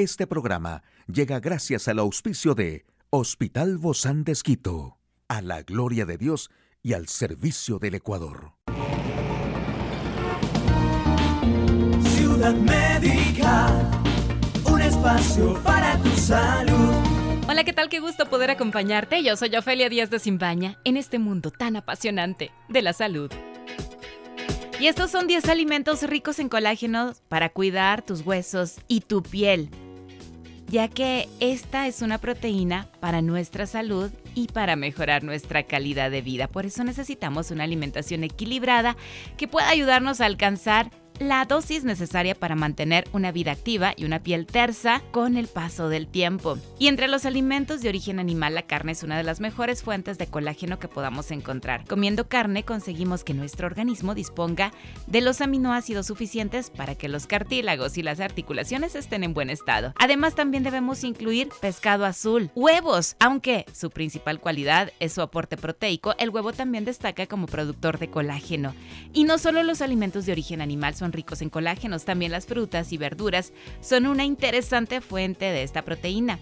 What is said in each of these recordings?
Este programa llega gracias al auspicio de Hospital Bozán de Esquito, a la gloria de Dios y al servicio del Ecuador. Ciudad Médica, un espacio para tu salud. Hola, ¿qué tal? Qué gusto poder acompañarte. Yo soy Ofelia Díaz de Simbaña en este mundo tan apasionante de la salud. Y estos son 10 alimentos ricos en colágeno para cuidar tus huesos y tu piel, ya que esta es una proteína para nuestra salud y para mejorar nuestra calidad de vida. Por eso necesitamos una alimentación equilibrada que pueda ayudarnos a alcanzar la dosis necesaria para mantener una vida activa y una piel tersa con el paso del tiempo. Y entre los alimentos de origen animal, la carne es una de las mejores fuentes de colágeno que podamos encontrar. Comiendo carne conseguimos que nuestro organismo disponga de los aminoácidos suficientes para que los cartílagos y las articulaciones estén en buen estado. Además, también debemos incluir pescado azul, huevos, aunque su principal cualidad es su aporte proteico, el huevo también destaca como productor de colágeno. Y no solo los alimentos de origen animal son ricos en colágenos, también las frutas y verduras son una interesante fuente de esta proteína.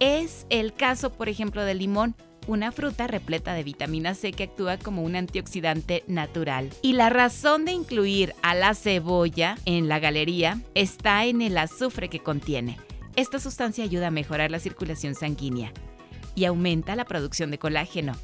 Es el caso, por ejemplo, del limón, una fruta repleta de vitamina C que actúa como un antioxidante natural. Y la razón de incluir a la cebolla en la galería está en el azufre que contiene. Esta sustancia ayuda a mejorar la circulación sanguínea y aumenta la producción de colágeno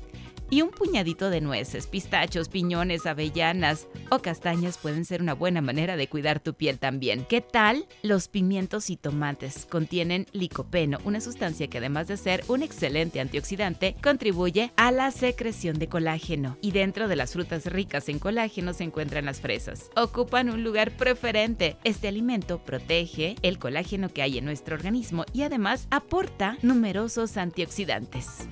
y un puñadito de nueces, pistachos, piñones, avellanas o castañas pueden ser una buena manera de cuidar tu piel también. ¿Qué tal? Los pimientos y tomates contienen licopeno, una sustancia que además de ser un excelente antioxidante, contribuye a la secreción de colágeno. Y dentro de las frutas ricas en colágeno se encuentran las fresas. Ocupan un lugar preferente. Este alimento protege el colágeno que hay en nuestro organismo y además aporta numerosos antioxidantes.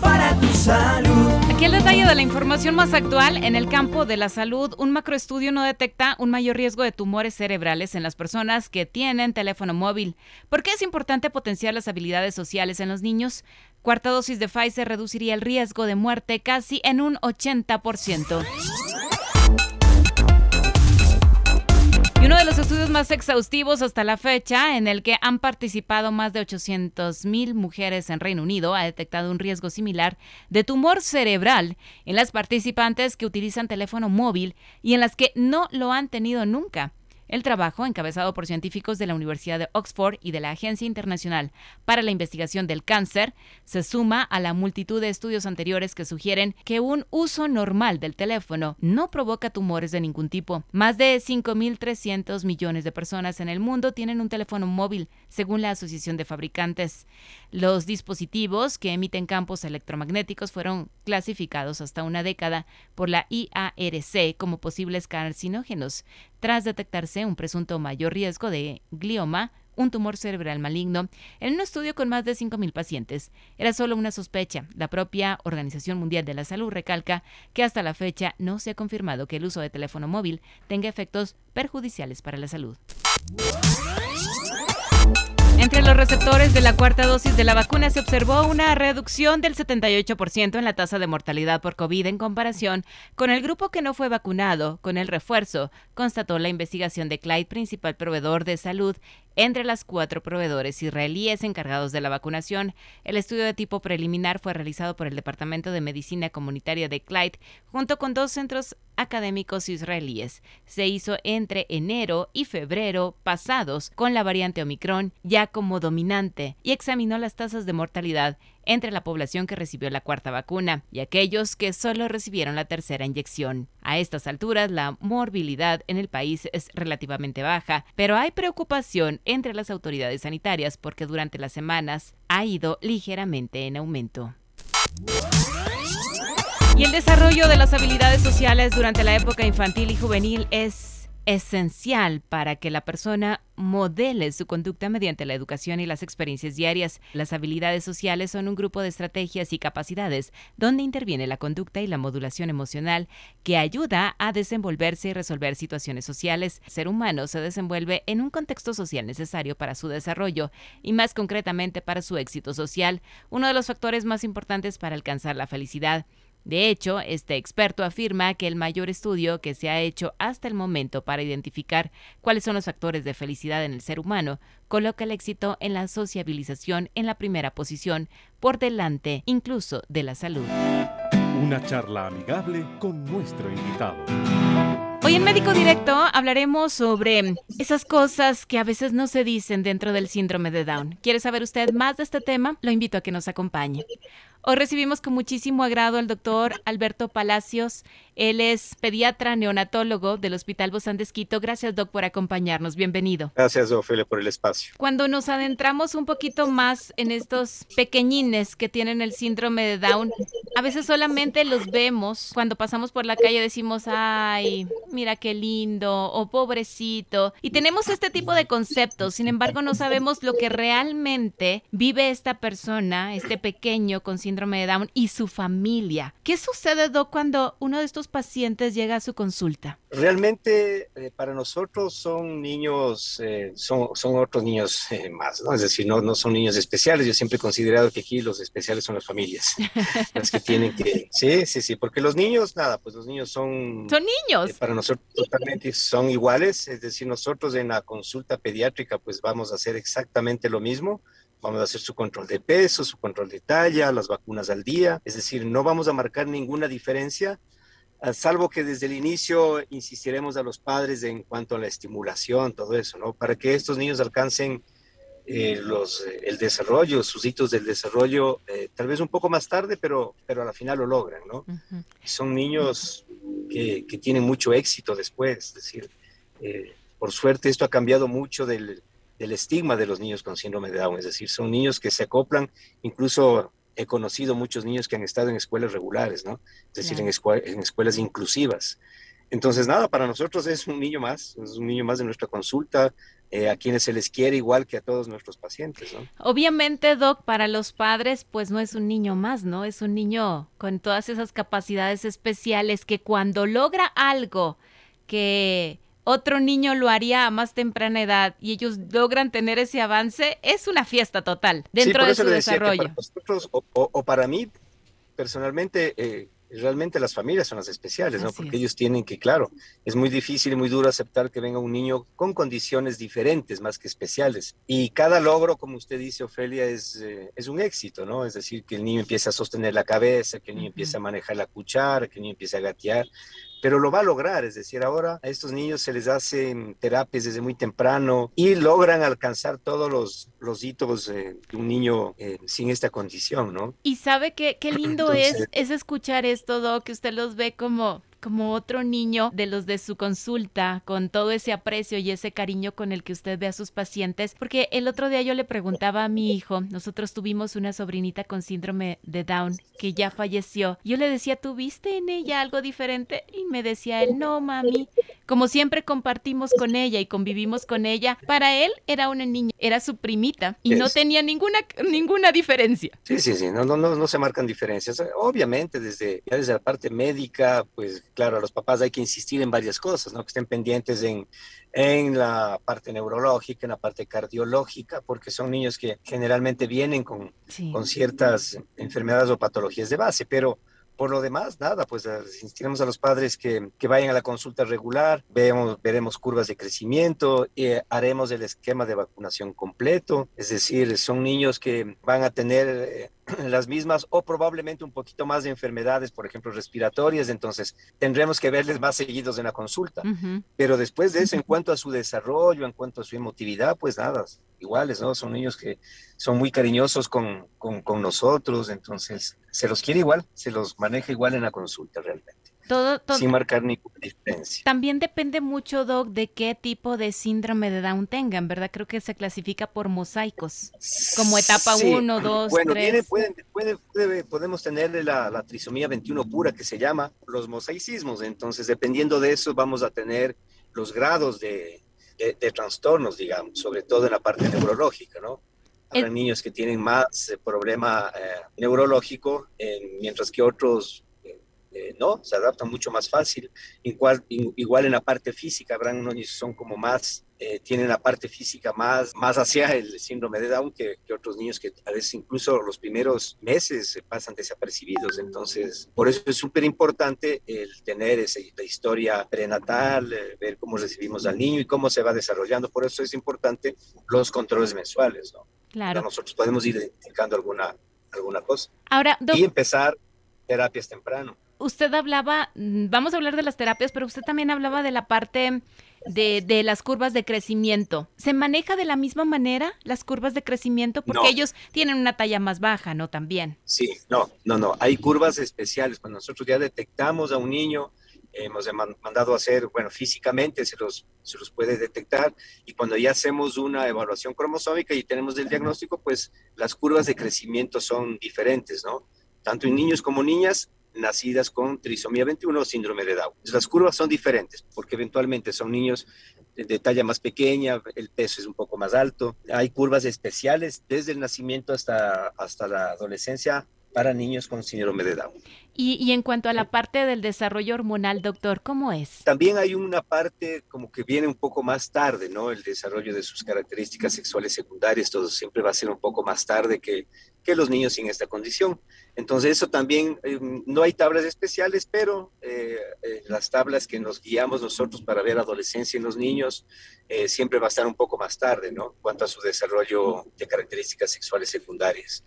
Para tu salud. Aquí el detalle de la información más actual en el campo de la salud. Un macroestudio no detecta un mayor riesgo de tumores cerebrales en las personas que tienen teléfono móvil. ¿Por qué es importante potenciar las habilidades sociales en los niños? Cuarta dosis de Pfizer reduciría el riesgo de muerte casi en un 80%. Uno de los estudios más exhaustivos hasta la fecha, en el que han participado más de 800.000 mujeres en Reino Unido, ha detectado un riesgo similar de tumor cerebral en las participantes que utilizan teléfono móvil y en las que no lo han tenido nunca. El trabajo, encabezado por científicos de la Universidad de Oxford y de la Agencia Internacional para la Investigación del Cáncer, se suma a la multitud de estudios anteriores que sugieren que un uso normal del teléfono no provoca tumores de ningún tipo. Más de 5.300 millones de personas en el mundo tienen un teléfono móvil, según la Asociación de Fabricantes. Los dispositivos que emiten campos electromagnéticos fueron clasificados hasta una década por la IARC como posibles carcinógenos, tras detectarse un presunto mayor riesgo de glioma, un tumor cerebral maligno, en un estudio con más de 5.000 pacientes. Era solo una sospecha. La propia Organización Mundial de la Salud recalca que hasta la fecha no se ha confirmado que el uso de teléfono móvil tenga efectos perjudiciales para la salud. Entre los receptores de la cuarta dosis de la vacuna se observó una reducción del 78% en la tasa de mortalidad por COVID en comparación con el grupo que no fue vacunado con el refuerzo, constató la investigación de Clyde, principal proveedor de salud entre las cuatro proveedores israelíes encargados de la vacunación. El estudio de tipo preliminar fue realizado por el Departamento de Medicina Comunitaria de Clyde junto con dos centros académicos israelíes. Se hizo entre enero y febrero pasados con la variante Omicron ya como dominante y examinó las tasas de mortalidad entre la población que recibió la cuarta vacuna y aquellos que solo recibieron la tercera inyección. A estas alturas, la morbilidad en el país es relativamente baja, pero hay preocupación entre las autoridades sanitarias porque durante las semanas ha ido ligeramente en aumento. Y el desarrollo de las habilidades sociales durante la época infantil y juvenil es esencial para que la persona modele su conducta mediante la educación y las experiencias diarias. Las habilidades sociales son un grupo de estrategias y capacidades donde interviene la conducta y la modulación emocional que ayuda a desenvolverse y resolver situaciones sociales. El ser humano se desenvuelve en un contexto social necesario para su desarrollo y más concretamente para su éxito social, uno de los factores más importantes para alcanzar la felicidad. De hecho, este experto afirma que el mayor estudio que se ha hecho hasta el momento para identificar cuáles son los factores de felicidad en el ser humano coloca el éxito en la sociabilización en la primera posición, por delante incluso de la salud. Una charla amigable con nuestro invitado. Hoy en Médico Directo hablaremos sobre esas cosas que a veces no se dicen dentro del síndrome de Down. ¿Quiere saber usted más de este tema? Lo invito a que nos acompañe. Hoy recibimos con muchísimo agrado al doctor Alberto Palacios. Él es pediatra neonatólogo del Hospital Bozán de Esquito. Gracias, doc, por acompañarnos. Bienvenido. Gracias, Ofelia, por el espacio. Cuando nos adentramos un poquito más en estos pequeñines que tienen el síndrome de Down, a veces solamente los vemos cuando pasamos por la calle, decimos, ay, mira qué lindo, o pobrecito. Y tenemos este tipo de conceptos, sin embargo, no sabemos lo que realmente vive esta persona, este pequeño con síndrome síndrome de Down y su familia. ¿Qué sucede, Doc, cuando uno de estos pacientes llega a su consulta? Realmente eh, para nosotros son niños, eh, son, son otros niños eh, más, ¿no? Es decir, no, no son niños especiales. Yo siempre he considerado que aquí los especiales son las familias, las que tienen que... Sí, sí, sí, porque los niños, nada, pues los niños son... Son niños. para nosotros totalmente son iguales, es decir, nosotros en la consulta pediátrica pues vamos a hacer exactamente lo mismo vamos a hacer su control de peso, su control de talla, las vacunas al día, es decir, no vamos a marcar ninguna diferencia, salvo que desde el inicio insistiremos a los padres en cuanto a la estimulación, todo eso, ¿no? Para que estos niños alcancen eh, los, eh, el desarrollo, sus hitos del desarrollo, eh, tal vez un poco más tarde, pero, pero a la final lo logran, ¿no? Son niños que, que, tienen mucho éxito después, es decir, por suerte esto ha cambiado mucho del, del estigma de los niños con síndrome de Down, es decir, son niños que se acoplan, incluso he conocido muchos niños que han estado en escuelas regulares, ¿no? Es decir, en, en, escuelas inclusivas. Entonces, nada, para nosotros es un niño más, es un niño más de nuestra consulta, eh, a quienes se les quiere igual que a todos nuestros pacientes, ¿no? Obviamente, Doc, para los padres, pues no es un niño más, ¿no? Es un niño con todas esas capacidades especiales que cuando logra algo que otro niño lo haría a más temprana edad y ellos logran tener ese avance, es una fiesta total dentro de su desarrollo. para nosotros, o, para mí, personalmente, eh, realmente las familias son las especiales, ¿no? Porque ellos tienen que, claro, es muy difícil y muy duro aceptar que venga un niño con condiciones diferentes, más que especiales. Y cada logro, como usted dice, Ofelia, es, eh, es un éxito, ¿no? Es decir, que el niño empiece a sostener la cabeza, que el niño empiece a manejar la cuchara, que el niño empiece a gatear pero lo va a lograr, es decir, ahora a estos niños se les hacen terapias desde muy temprano y logran alcanzar todos los, los hitos de un niño eh, sin esta condición, ¿no? Y sabe que qué lindo es, es escuchar esto, Doc, que usted los ve como como otro niño de los de su consulta, con todo ese aprecio y ese cariño con el que usted ve a sus pacientes, porque el otro día yo le preguntaba a mi hijo, nosotros tuvimos una sobrinita con síndrome de Down que ya falleció. Yo le decía, ¿tuviste en ella algo diferente? Y me decía él, no, mami, como siempre compartimos con ella y convivimos con ella, para él era una niña, era su primita y no tenía ninguna, ninguna diferencia. Sí, sí, sí, no, no, no, no se marcan diferencias. Obviamente desde, desde la parte médica, pues claro, a los papás hay que insistir en varias cosas, ¿no? Que estén pendientes en, en la parte neurológica, en la parte cardiológica, porque son niños que generalmente vienen con, con ciertas enfermedades o patologías de base, pero por lo demás, nada, pues insistiremos a los padres que, que, vayan a la consulta regular, veremos curvas de crecimiento, eh, haremos el esquema de vacunación completo, es decir, son niños que van a tener eh, las mismas o probablemente un poquito más de enfermedades, por ejemplo, respiratorias, entonces tendremos que verles más seguidos en la consulta. Pero después de eso, en cuanto a su desarrollo, en cuanto a su emotividad, pues nada, iguales, ¿no? Son niños que son muy cariñosos con, con, con nosotros, entonces se los quiere igual, se los maneja igual en la consulta realmente. Todo, sin marcar ninguna diferencia. También depende mucho, Doc, de qué tipo de síndrome de Down tengan, ¿verdad? Creo que se clasifica por mosaicos, como etapa 1, 2, 3. Bueno, puede, podemos tener la, la, trisomía 21 pura, que se llama los mosaicismos. Entonces, dependiendo de eso, vamos a tener los grados de, de, trastornos, digamos, sobre todo en la parte neurológica, ¿no? Habrá niños que tienen más eh, problema eh, neurológico, mientras que otros eh, no, se adaptan mucho más fácil. Igual, igual en la parte física, habrán unos niños que son como más, eh, tienen la parte física más, más hacia el síndrome de Down que, otros niños que a veces incluso los primeros meses se pasan desapercibidos. Entonces, por eso es súper importante el tener esa, la historia prenatal, eh, ver cómo recibimos al niño y cómo se va desarrollando. Por eso es importante los controles mensuales, ¿no? Claro. nosotros podemos ir identificando alguna, alguna cosa. Ahora, y empezar terapias temprano usted hablaba, mm, vamos a hablar de las terapias, pero usted también hablaba de la parte de, las curvas de crecimiento. ¿Se maneja de la misma manera las curvas de crecimiento? Porque ellos tienen una talla más baja, ¿no? También. Sí, no, no, no. Hay curvas especiales. Cuando nosotros ya detectamos a un niño, hemos mandado a hacer, bueno, físicamente se los, se los puede detectar y cuando ya hacemos una evaluación cromosómica y tenemos el diagnóstico, pues las curvas de crecimiento son diferentes, ¿no? Tanto en niños como niñas nacidas con trisomía 21 o síndrome de Down. Las curvas son diferentes porque eventualmente son niños de talla más pequeña, el peso es un poco más alto. Hay curvas especiales desde el nacimiento hasta, hasta la adolescencia para niños con síndrome de Down. Y, en cuanto a la parte del desarrollo hormonal, doctor, ¿cómo es? También hay una parte como que viene un poco más tarde, ¿no? El desarrollo de sus características sexuales secundarias, todo siempre va a ser un poco más tarde que, que los niños sin esta condición. Entonces eso también, eh, no hay tablas especiales, pero eh, eh, las tablas que nos guiamos nosotros para ver adolescencia en los niños siempre va a estar un poco más tarde, ¿no? Cuanto a su desarrollo de características sexuales secundarias.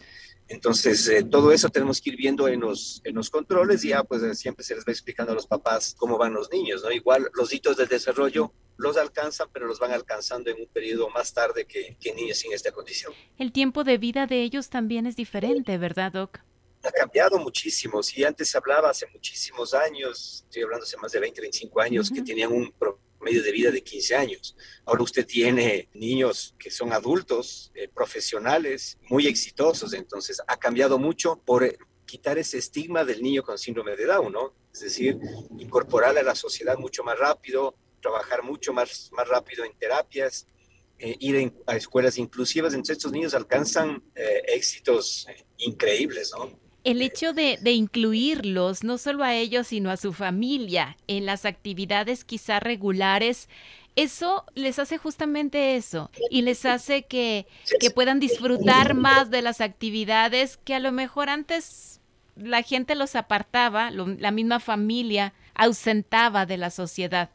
Entonces, eh, todo eso tenemos que ir viendo en los, en los controles y ya pues eh, siempre se les va explicando a los papás cómo van los niños, ¿no? Igual los hitos del desarrollo los alcanzan, pero los van alcanzando en un periodo más tarde que, que niños sin esta condición. El tiempo de vida de ellos también es diferente, ¿verdad, Doc? Ha cambiado muchísimo. Si antes se hablaba hace muchísimos años, estoy hablando hace más de 20, 25 años, que tenían un medio de vida de 15 años. Ahora usted tiene niños que son adultos, eh, profesionales, muy exitosos, entonces ha cambiado mucho por eh, quitar ese estigma del niño con síndrome de Down, ¿no? Es decir, incorporar a la sociedad mucho más rápido, trabajar mucho más, más rápido en terapias, eh, ir a escuelas inclusivas, entonces estos niños alcanzan éxitos increíbles, ¿no? El hecho de, incluirlos, no solo a ellos, sino a su familia, en las actividades quizá regulares, eso les hace justamente eso y les hace que, que puedan disfrutar más de las actividades que a lo mejor antes la gente los apartaba, la misma familia ausentaba de la sociedad.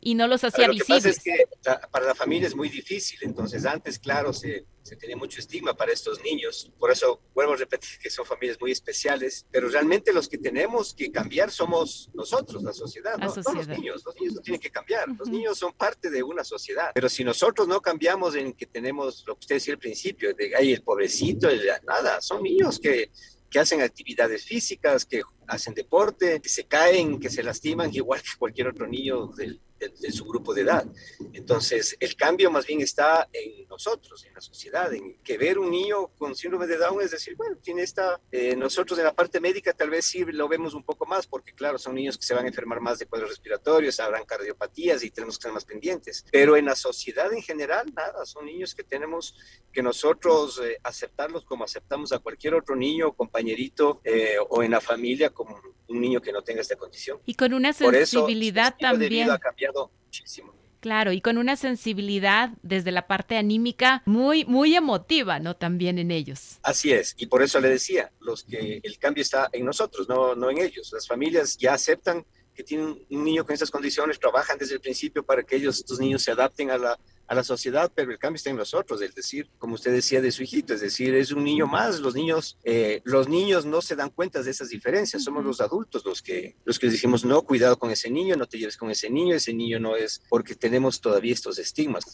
Y no los hacía visibles. que para la familia es muy difícil, entonces antes, claro, se, se tenía mucho estigma para estos niños. Por eso vuelvo a repetir que son familias muy especiales, pero realmente los que tenemos que cambiar somos nosotros, la sociedad, ¿no? los niños. Los niños no tienen que cambiar. Los niños son parte de una sociedad. Pero si nosotros no cambiamos en que tenemos lo que usted decía al principio, de ahí el pobrecito, el, nada, son niños que que hacen actividades físicas, que hacen deporte, que se caen, que se lastiman, igual que cualquier otro niño del, de, su grupo de edad. Entonces, el cambio más bien está en nosotros, en la sociedad, en que ver un niño con síndrome de Down es decir, bueno, tiene esta, eh, nosotros en la parte médica tal vez sí lo vemos un poco más, porque claro, son niños que se van a enfermar más de cuadros respiratorios, habrán cardiopatías y tenemos que estar más pendientes. Pero en la sociedad en general, nada, son niños que tenemos que nosotros eh, aceptarlos como aceptamos a cualquier otro niño, compañerito eh, o en la familia como un niño que no tenga esta condición. Y con una sensibilidad también. ha cambiado muchísimo. Claro, y con una sensibilidad desde la parte anímica muy, muy emotiva, ¿no? También en ellos. Así es, y por eso le decía, los que el cambio está en nosotros, no, no en ellos. Las familias ya aceptan que tienen un niño con estas condiciones, trabajan desde el principio para que ellos, estos niños se adapten a la, a la sociedad, pero el cambio está en nosotros, es decir, como usted decía de su hijito, es decir, es un niño más, los niños, eh, los niños no se dan cuenta de esas diferencias, somos los adultos los que, los que decimos, no, cuidado con ese niño, no te lleves con ese niño, ese niño no es, porque tenemos todavía estos estigmas.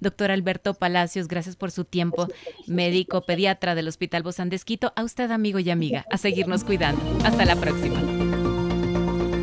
Doctor Alberto Palacios, gracias por su tiempo, médico pediatra del Hospital Bozán de Esquito, a usted amigo y amiga, a seguirnos cuidando. Hasta la próxima.